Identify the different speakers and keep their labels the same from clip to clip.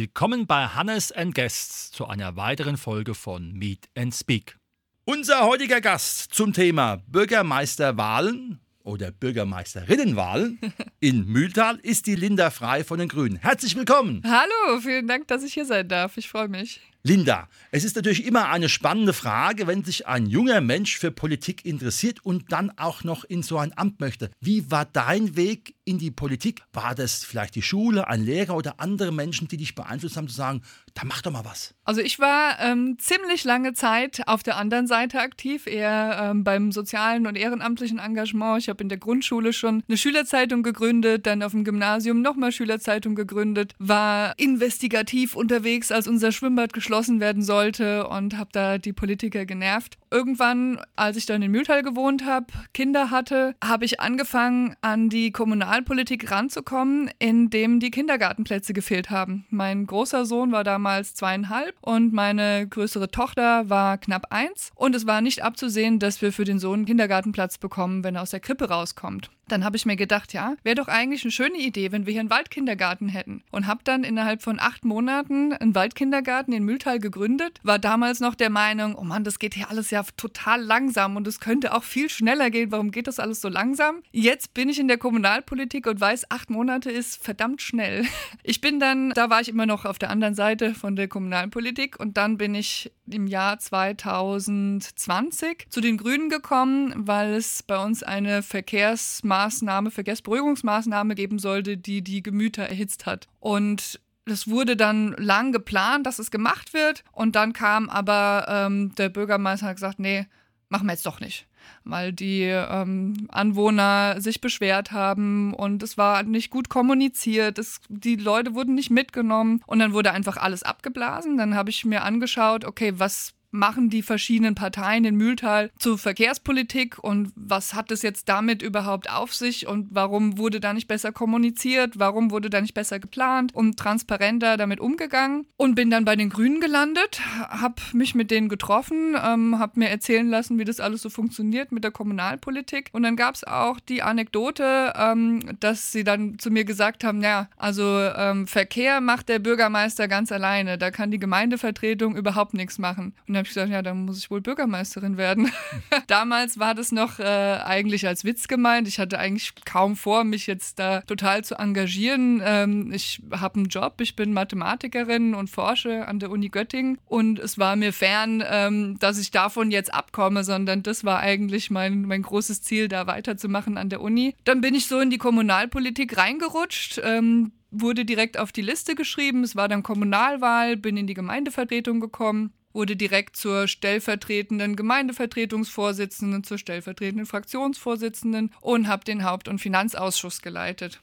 Speaker 1: Willkommen bei Hannes and Guests zu einer weiteren Folge von Meet and Speak.
Speaker 2: Unser heutiger Gast zum Thema Bürgermeisterwahlen oder Bürgermeisterinnenwahlen in Mühltal ist die Linda Frei von den Grünen. Herzlich willkommen.
Speaker 3: Hallo, vielen Dank, dass ich hier sein darf. Ich freue mich.
Speaker 2: Linda, es ist natürlich immer eine spannende Frage, wenn sich ein junger Mensch für Politik interessiert und dann auch noch in so ein Amt möchte. Wie war dein Weg in die Politik? War das vielleicht die Schule, ein Lehrer oder andere Menschen, die dich beeinflusst haben, zu sagen, da mach doch mal was?
Speaker 3: Also ich war ähm, ziemlich lange Zeit auf der anderen Seite aktiv, eher ähm, beim sozialen und ehrenamtlichen Engagement. Ich habe in der Grundschule schon eine Schülerzeitung gegründet, dann auf dem Gymnasium nochmal Schülerzeitung gegründet, war investigativ unterwegs, als unser Schwimmbad geschlossen werden sollte und habe da die Politiker genervt. Irgendwann, als ich dann in Mühltal gewohnt habe, Kinder hatte, habe ich angefangen, an die Kommunalpolitik ranzukommen, indem die Kindergartenplätze gefehlt haben. Mein großer Sohn war damals zweieinhalb und meine größere Tochter war knapp eins. Und es war nicht abzusehen, dass wir für den Sohn einen Kindergartenplatz bekommen, wenn er aus der Krippe rauskommt. Dann habe ich mir gedacht, ja, wäre doch eigentlich eine schöne Idee, wenn wir hier einen Waldkindergarten hätten. Und habe dann innerhalb von acht Monaten einen Waldkindergarten in Mühltal gegründet. War damals noch der Meinung, oh Mann, das geht hier alles ja total langsam und es könnte auch viel schneller gehen. Warum geht das alles so langsam? Jetzt bin ich in der Kommunalpolitik und weiß, acht Monate ist verdammt schnell. Ich bin dann, da war ich immer noch auf der anderen Seite von der Kommunalpolitik und dann bin ich im Jahr 2020 zu den Grünen gekommen, weil es bei uns eine Verkehrsmaßnahme Maßnahme, Verkehrsberuhigungsmaßnahme geben sollte, die die Gemüter erhitzt hat. Und es wurde dann lang geplant, dass es gemacht wird. Und dann kam aber ähm, der Bürgermeister und hat gesagt, nee, machen wir jetzt doch nicht. Weil die ähm, Anwohner sich beschwert haben und es war nicht gut kommuniziert. Es, die Leute wurden nicht mitgenommen und dann wurde einfach alles abgeblasen. Dann habe ich mir angeschaut, okay, was machen die verschiedenen Parteien in Mühltal zur Verkehrspolitik und was hat es jetzt damit überhaupt auf sich und warum wurde da nicht besser kommuniziert, warum wurde da nicht besser geplant und transparenter damit umgegangen und bin dann bei den Grünen gelandet, habe mich mit denen getroffen, ähm, habe mir erzählen lassen, wie das alles so funktioniert mit der Kommunalpolitik und dann gab es auch die Anekdote, ähm, dass sie dann zu mir gesagt haben, ja, also ähm, Verkehr macht der Bürgermeister ganz alleine, da kann die Gemeindevertretung überhaupt nichts machen. Und habe ich gesagt, ja, dann muss ich wohl Bürgermeisterin werden. Damals war das noch äh, eigentlich als Witz gemeint. Ich hatte eigentlich kaum vor, mich jetzt da total zu engagieren. Ähm, ich habe einen Job, ich bin Mathematikerin und forsche an der Uni Göttingen und es war mir fern, ähm, dass ich davon jetzt abkomme, sondern das war eigentlich mein, mein großes Ziel, da weiterzumachen an der Uni. Dann bin ich so in die Kommunalpolitik reingerutscht. Ähm, wurde direkt auf die Liste geschrieben. Es war dann Kommunalwahl, bin in die Gemeindevertretung gekommen wurde direkt zur stellvertretenden Gemeindevertretungsvorsitzenden, zur stellvertretenden Fraktionsvorsitzenden und habe den Haupt- und Finanzausschuss geleitet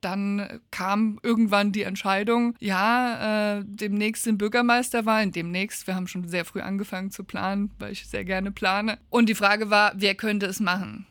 Speaker 3: dann kam irgendwann die Entscheidung, ja, äh, demnächst sind Bürgermeisterwahlen, demnächst, wir haben schon sehr früh angefangen zu planen, weil ich sehr gerne plane. Und die Frage war, wer könnte es machen?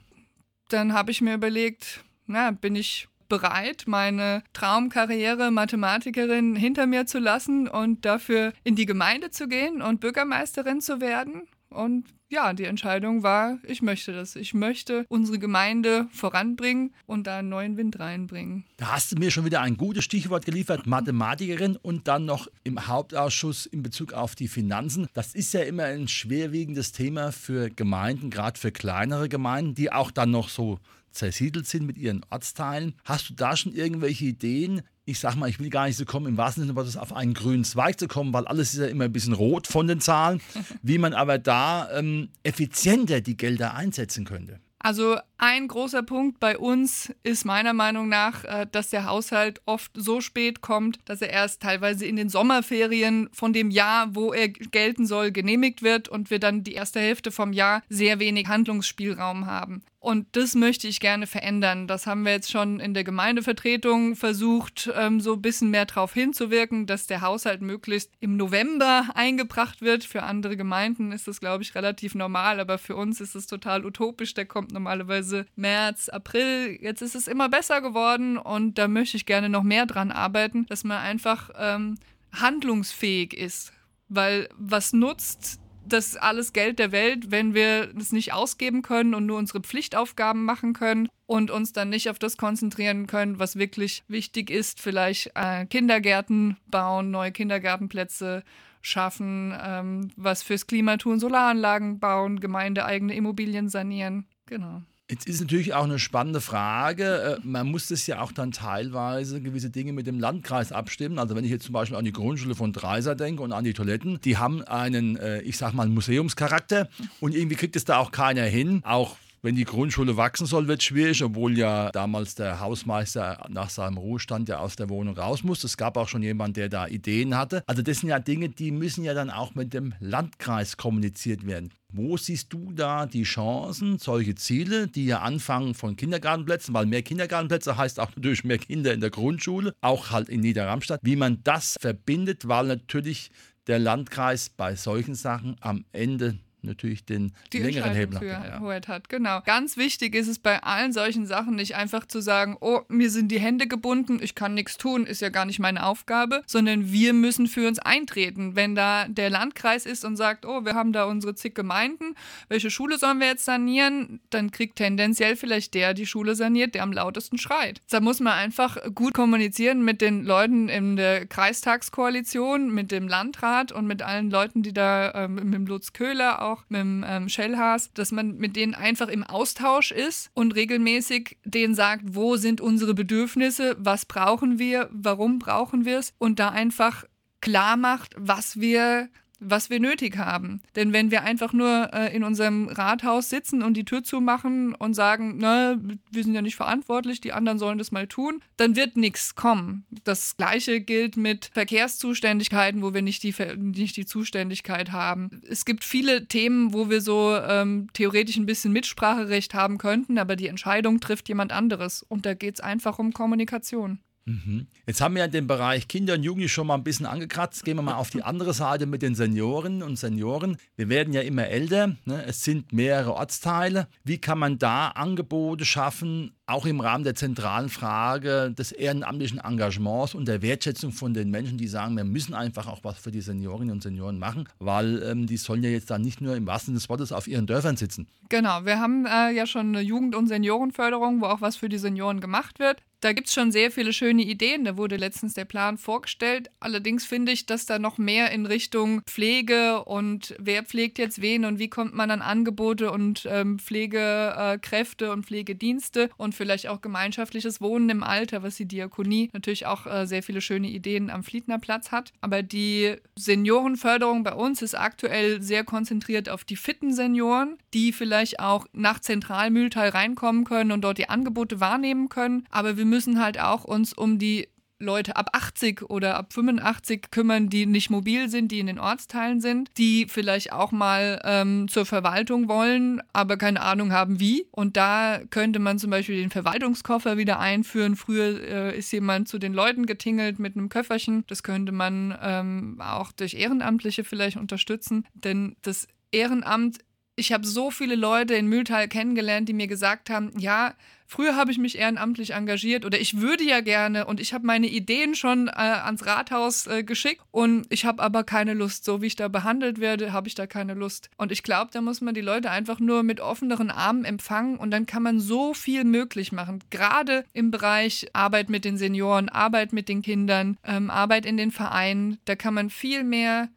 Speaker 3: Dann habe ich mir überlegt, na, bin ich bereit, meine Traumkarriere Mathematikerin hinter mir zu lassen und dafür in die Gemeinde zu gehen und Bürgermeisterin zu werden. Und ja, die Entscheidung war, ich möchte das. Ich möchte unsere Gemeinde voranbringen und da einen neuen Wind reinbringen.
Speaker 2: Da hast du mir schon wieder ein gutes Stichwort geliefert, Mathematikerin und dann noch im Hauptausschuss in Bezug auf die Finanzen. Das ist ja immer ein schwerwiegendes Thema für Gemeinden, gerade für kleinere Gemeinden, die auch dann noch so zersiedelt sind mit ihren Ortsteilen. Hast du da schon irgendwelche Ideen? Ich sag mal, ich will gar nicht so kommen, im wahrsten Sinne Wortes auf einen grünen Zweig zu kommen, weil alles ist ja immer ein bisschen rot von den Zahlen, wie man aber da ähm, effizienter die Gelder einsetzen könnte.
Speaker 3: Also ein großer Punkt bei uns ist meiner Meinung nach, äh, dass der Haushalt oft so spät kommt, dass er erst teilweise in den Sommerferien von dem Jahr, wo er gelten soll, genehmigt wird und wir dann die erste Hälfte vom Jahr sehr wenig Handlungsspielraum haben. Und das möchte ich gerne verändern. Das haben wir jetzt schon in der Gemeindevertretung versucht, ähm, so ein bisschen mehr darauf hinzuwirken, dass der Haushalt möglichst im November eingebracht wird. Für andere Gemeinden ist das, glaube ich, relativ normal, aber für uns ist es total utopisch. Der kommt normalerweise März, April. Jetzt ist es immer besser geworden und da möchte ich gerne noch mehr dran arbeiten, dass man einfach ähm, handlungsfähig ist. Weil was nutzt das alles Geld der Welt, wenn wir es nicht ausgeben können und nur unsere Pflichtaufgaben machen können und uns dann nicht auf das konzentrieren können, was wirklich wichtig ist, vielleicht äh, Kindergärten bauen, neue Kindergartenplätze schaffen, ähm, was fürs Klima tun, Solaranlagen bauen, gemeindeeigene Immobilien sanieren. Genau.
Speaker 2: Jetzt ist natürlich auch eine spannende Frage. Äh, man muss das ja auch dann teilweise gewisse Dinge mit dem Landkreis abstimmen. Also wenn ich jetzt zum Beispiel an die Grundschule von Dreiser denke und an die Toiletten, die haben einen, äh, ich sag mal, Museumscharakter und irgendwie kriegt es da auch keiner hin. Auch wenn die Grundschule wachsen soll, wird es schwierig, obwohl ja damals der Hausmeister nach seinem Ruhestand ja aus der Wohnung raus muss. Es gab auch schon jemanden, der da Ideen hatte. Also das sind ja Dinge, die müssen ja dann auch mit dem Landkreis kommuniziert werden. Wo siehst du da die Chancen, solche Ziele, die ja anfangen von Kindergartenplätzen, weil mehr Kindergartenplätze heißt auch natürlich mehr Kinder in der Grundschule, auch halt in Niederramstadt, wie man das verbindet, weil natürlich der Landkreis bei solchen Sachen am Ende natürlich den
Speaker 3: die
Speaker 2: längeren Hebel
Speaker 3: für ja. Hoheit hat. Genau. Ganz wichtig ist es bei allen solchen Sachen nicht einfach zu sagen, oh, mir sind die Hände gebunden, ich kann nichts tun, ist ja gar nicht meine Aufgabe, sondern wir müssen für uns eintreten. Wenn da der Landkreis ist und sagt, oh, wir haben da unsere zig Gemeinden, welche Schule sollen wir jetzt sanieren, dann kriegt tendenziell vielleicht der die Schule saniert, der am lautesten schreit. Da muss man einfach gut kommunizieren mit den Leuten in der Kreistagskoalition, mit dem Landrat und mit allen Leuten, die da, ähm, mit dem Lutz Köhler auch, mit dem ähm, Shellhaas, dass man mit denen einfach im Austausch ist und regelmäßig denen sagt, wo sind unsere Bedürfnisse, was brauchen wir, warum brauchen wir es und da einfach klar macht, was wir was wir nötig haben. Denn wenn wir einfach nur äh, in unserem Rathaus sitzen und die Tür zumachen und sagen, na, wir sind ja nicht verantwortlich, die anderen sollen das mal tun, dann wird nichts kommen. Das gleiche gilt mit Verkehrszuständigkeiten, wo wir nicht die, nicht die Zuständigkeit haben. Es gibt viele Themen, wo wir so ähm, theoretisch ein bisschen Mitspracherecht haben könnten, aber die Entscheidung trifft jemand anderes. Und da geht es einfach um Kommunikation.
Speaker 2: Mhm. Jetzt haben wir ja den Bereich Kinder und Jugendliche schon mal ein bisschen angekratzt. Gehen wir mal auf die andere Seite mit den Senioren und Senioren. Wir werden ja immer älter. Ne? Es sind mehrere Ortsteile. Wie kann man da Angebote schaffen, auch im Rahmen der zentralen Frage des ehrenamtlichen Engagements und der Wertschätzung von den Menschen, die sagen, wir müssen einfach auch was für die Seniorinnen und Senioren machen, weil ähm, die sollen ja jetzt da nicht nur im wahrsten Sinne des Wortes auf ihren Dörfern sitzen.
Speaker 3: Genau, wir haben äh, ja schon eine Jugend- und Seniorenförderung, wo auch was für die Senioren gemacht wird. Da gibt es schon sehr viele schöne Ideen. Da wurde letztens der Plan vorgestellt. Allerdings finde ich, dass da noch mehr in Richtung Pflege und wer pflegt jetzt wen und wie kommt man an Angebote und ähm, Pflegekräfte äh, und Pflegedienste und vielleicht auch gemeinschaftliches Wohnen im Alter, was die Diakonie natürlich auch äh, sehr viele schöne Ideen am Fliedner Platz hat. Aber die Seniorenförderung bei uns ist aktuell sehr konzentriert auf die fitten Senioren, die vielleicht auch nach Zentralmühltal reinkommen können und dort die Angebote wahrnehmen können. Aber wir müssen halt auch uns um die Leute ab 80 oder ab 85 kümmern, die nicht mobil sind, die in den Ortsteilen sind, die vielleicht auch mal ähm, zur Verwaltung wollen, aber keine Ahnung haben wie. Und da könnte man zum Beispiel den Verwaltungskoffer wieder einführen. Früher äh, ist jemand zu den Leuten getingelt mit einem Köfferchen. Das könnte man ähm, auch durch Ehrenamtliche vielleicht unterstützen, denn das Ehrenamt ich habe so viele Leute in Mühltal kennengelernt, die mir gesagt haben, ja, früher habe ich mich ehrenamtlich engagiert oder ich würde ja gerne und ich habe meine Ideen schon äh, ans Rathaus äh, geschickt und ich habe aber keine Lust. So wie ich da behandelt werde, habe ich da keine Lust. Und ich glaube, da muss man die Leute einfach nur mit offeneren Armen empfangen und dann kann man so viel möglich machen. Gerade im Bereich Arbeit mit den Senioren, Arbeit mit den Kindern, ähm, Arbeit in den Vereinen, da kann man viel mehr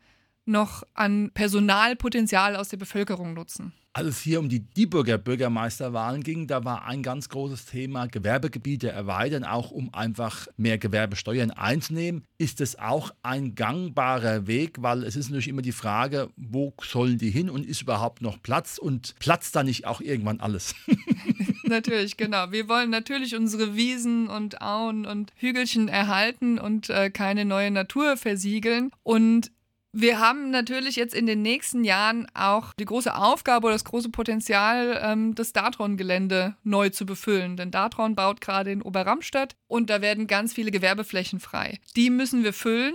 Speaker 3: noch an Personalpotenzial aus der Bevölkerung nutzen.
Speaker 2: Als es hier um die Dieburger Bürgermeisterwahlen ging, da war ein ganz großes Thema Gewerbegebiete erweitern, auch um einfach mehr Gewerbesteuern einzunehmen. Ist es auch ein gangbarer Weg, weil es ist natürlich immer die Frage, wo sollen die hin und ist überhaupt noch Platz und platzt da nicht auch irgendwann alles?
Speaker 3: natürlich, genau. Wir wollen natürlich unsere Wiesen und Auen und Hügelchen erhalten und äh, keine neue Natur versiegeln. Und Wir haben natürlich jetzt in den nächsten Jahren auch die große Aufgabe oder das große Potenzial, ähm, das Datron-Gelände neu zu befüllen. Denn Datron baut gerade in Oberramstadt und da werden ganz viele Gewerbeflächen frei. Die müssen wir füllen.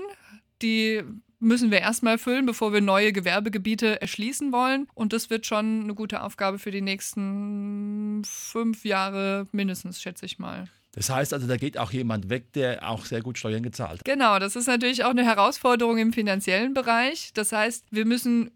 Speaker 3: Die müssen wir erstmal füllen, bevor wir neue Gewerbegebiete erschließen wollen. Und das wird schon eine gute Aufgabe für die nächsten fünf Jahre mindestens, schätze ich mal.
Speaker 2: Das heißt also, da geht auch jemand weg, der auch sehr gut Steuern gezahlt hat.
Speaker 3: Genau, das ist natürlich auch eine Herausforderung im finanziellen Bereich. Das heißt, wir müssen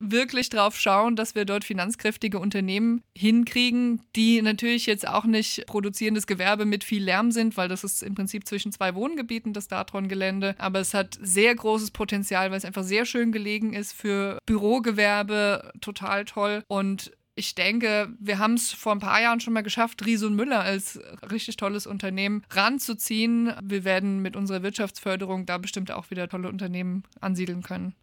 Speaker 3: wirklich drauf schauen, dass wir dort finanzkräftige Unternehmen hinkriegen, die natürlich jetzt auch nicht produzierendes Gewerbe mit viel Lärm sind, weil das ist im Prinzip zwischen zwei Wohngebieten das Datron-Gelände. Aber es hat sehr großes Potenzial, weil es einfach sehr schön gelegen ist für Bürogewerbe, total toll. Und ich denke, wir haben es vor ein paar Jahren schon mal geschafft, Riese und Müller als richtig tolles Unternehmen ranzuziehen. Wir werden mit unserer Wirtschaftsförderung da bestimmt auch wieder tolle Unternehmen ansiedeln können.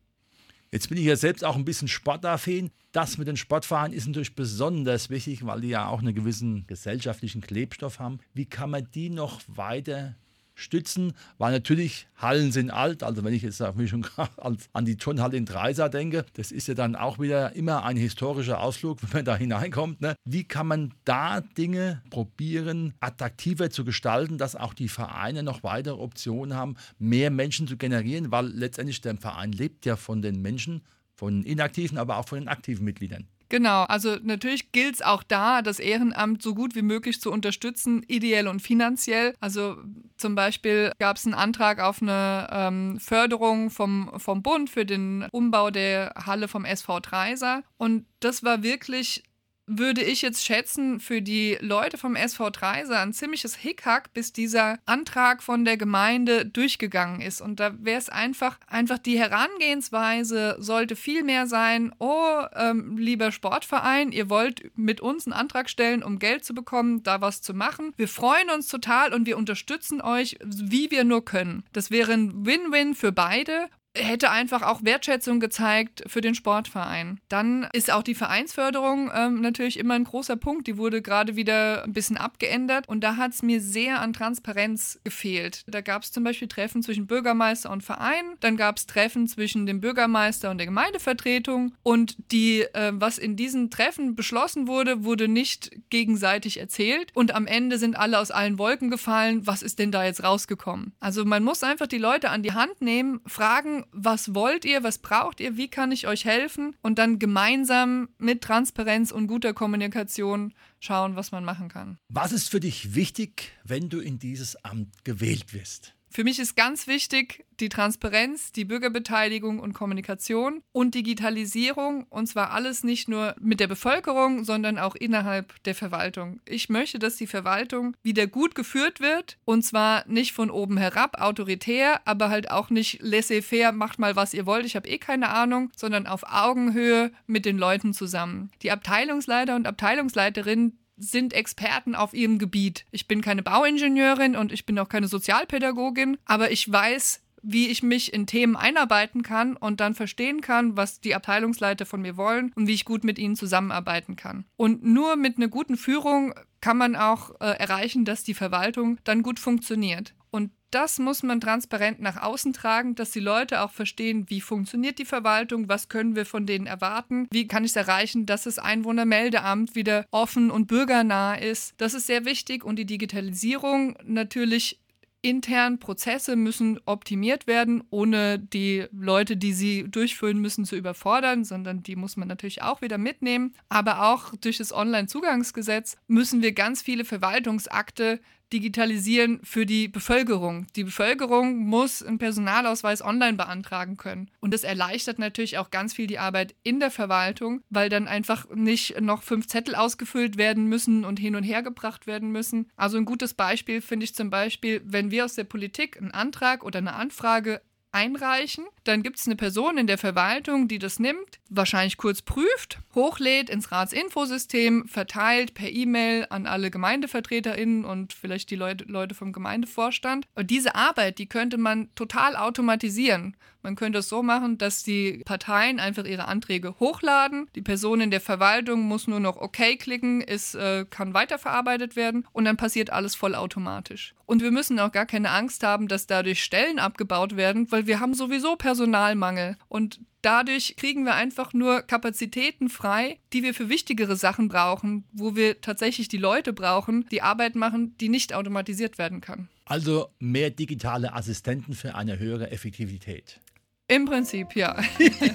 Speaker 2: Jetzt bin ich ja selbst auch ein bisschen sportaffin. Das mit den Sportvereinen ist natürlich besonders wichtig, weil die ja auch einen gewissen gesellschaftlichen Klebstoff haben. Wie kann man die noch weiter stützen, weil natürlich Hallen sind alt. Also wenn ich jetzt wie schon an die Turnhalle in Dreisa denke, das ist ja dann auch wieder immer ein historischer Ausflug, wenn man da hineinkommt. Ne? Wie kann man da Dinge probieren, attraktiver zu gestalten, dass auch die Vereine noch weitere Optionen haben, mehr Menschen zu generieren, weil letztendlich der Verein lebt ja von den Menschen, von inaktiven, aber auch von den aktiven Mitgliedern.
Speaker 3: Genau, also natürlich gilt es auch da, das Ehrenamt so gut wie möglich zu unterstützen, ideell und finanziell. Also zum Beispiel gab es einen Antrag auf eine ähm, Förderung vom, vom Bund für den Umbau der Halle vom SV Dreiser. Und das war wirklich würde ich jetzt schätzen, für die Leute vom SV Treiser ein ziemliches Hickhack, bis dieser Antrag von der Gemeinde durchgegangen ist. Und da wäre es einfach, einfach die Herangehensweise sollte viel mehr sein, oh, ähm, lieber Sportverein, ihr wollt mit uns einen Antrag stellen, um Geld zu bekommen, da was zu machen. Wir freuen uns total und wir unterstützen euch, wie wir nur können. Das wäre ein Win-Win für beide hätte einfach auch Wertschätzung gezeigt für den Sportverein. Dann ist auch die Vereinsförderung ähm, natürlich immer ein großer Punkt. Die wurde gerade wieder ein bisschen abgeändert und da hat es mir sehr an Transparenz gefehlt. Da gab es zum Beispiel Treffen zwischen Bürgermeister und Verein, dann gab es Treffen zwischen dem Bürgermeister und der Gemeindevertretung und die, äh, was in diesen Treffen beschlossen wurde, wurde nicht gegenseitig erzählt und am Ende sind alle aus allen Wolken gefallen. Was ist denn da jetzt rausgekommen? Also man muss einfach die Leute an die Hand nehmen, fragen, was wollt ihr, was braucht ihr, wie kann ich euch helfen und dann gemeinsam mit Transparenz und guter Kommunikation schauen, was man machen kann.
Speaker 2: Was ist für dich wichtig, wenn du in dieses Amt gewählt wirst?
Speaker 3: Für mich ist ganz wichtig die Transparenz, die Bürgerbeteiligung und Kommunikation und Digitalisierung. Und zwar alles nicht nur mit der Bevölkerung, sondern auch innerhalb der Verwaltung. Ich möchte, dass die Verwaltung wieder gut geführt wird. Und zwar nicht von oben herab, autoritär, aber halt auch nicht laissez-faire, macht mal, was ihr wollt, ich habe eh keine Ahnung, sondern auf Augenhöhe mit den Leuten zusammen. Die Abteilungsleiter und Abteilungsleiterinnen sind Experten auf ihrem Gebiet. Ich bin keine Bauingenieurin und ich bin auch keine Sozialpädagogin, aber ich weiß, wie ich mich in Themen einarbeiten kann und dann verstehen kann, was die Abteilungsleiter von mir wollen und wie ich gut mit ihnen zusammenarbeiten kann. Und nur mit einer guten Führung kann man auch äh, erreichen, dass die Verwaltung dann gut funktioniert. Und das muss man transparent nach außen tragen, dass die Leute auch verstehen, wie funktioniert die Verwaltung, was können wir von denen erwarten, wie kann ich es erreichen, dass das Einwohnermeldeamt wieder offen und bürgernah ist. Das ist sehr wichtig und die Digitalisierung natürlich intern Prozesse müssen optimiert werden, ohne die Leute, die sie durchführen müssen, zu überfordern, sondern die muss man natürlich auch wieder mitnehmen. Aber auch durch das Onlinezugangsgesetz müssen wir ganz viele Verwaltungsakte digitalisieren für die Bevölkerung. Die Bevölkerung muss einen Personalausweis online beantragen können. Und das erleichtert natürlich auch ganz viel die Arbeit in der Verwaltung, weil dann einfach nicht noch fünf Zettel ausgefüllt werden müssen und hin und her gebracht werden müssen. Also ein gutes Beispiel finde ich zum Beispiel, wenn wir aus der Politik einen Antrag oder eine Anfrage einreichen. Dann gibt es eine Person in der Verwaltung, die das nimmt, wahrscheinlich kurz prüft, hochlädt ins Ratsinfosystem, verteilt per E-Mail an alle GemeindevertreterInnen und vielleicht die Leute, Leute vom Gemeindevorstand. Und diese Arbeit, die könnte man total automatisieren. Man könnte es so machen, dass die Parteien einfach ihre Anträge hochladen. Die Person in der Verwaltung muss nur noch OK klicken, es äh, kann weiterverarbeitet werden und dann passiert alles vollautomatisch. Und wir müssen auch gar keine Angst haben, dass dadurch Stellen abgebaut werden, weil wir haben sowieso Personalmangel. Und dadurch kriegen wir einfach nur Kapazitäten frei, die wir für wichtigere Sachen brauchen, wo wir tatsächlich die Leute brauchen, die Arbeit machen, die nicht automatisiert werden kann.
Speaker 2: Also mehr digitale Assistenten für eine höhere Effektivität.
Speaker 3: Im Prinzip, ja.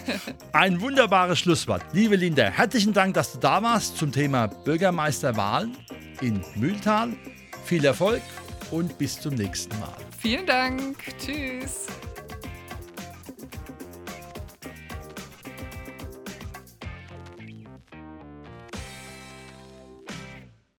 Speaker 2: Ein wunderbares Schlusswort. Liebe Linda, herzlichen Dank, dass du da warst zum Thema Bürgermeisterwahlen in Mühltal. Viel Erfolg und bis zum nächsten Mal.
Speaker 3: Vielen Dank. Tschüss.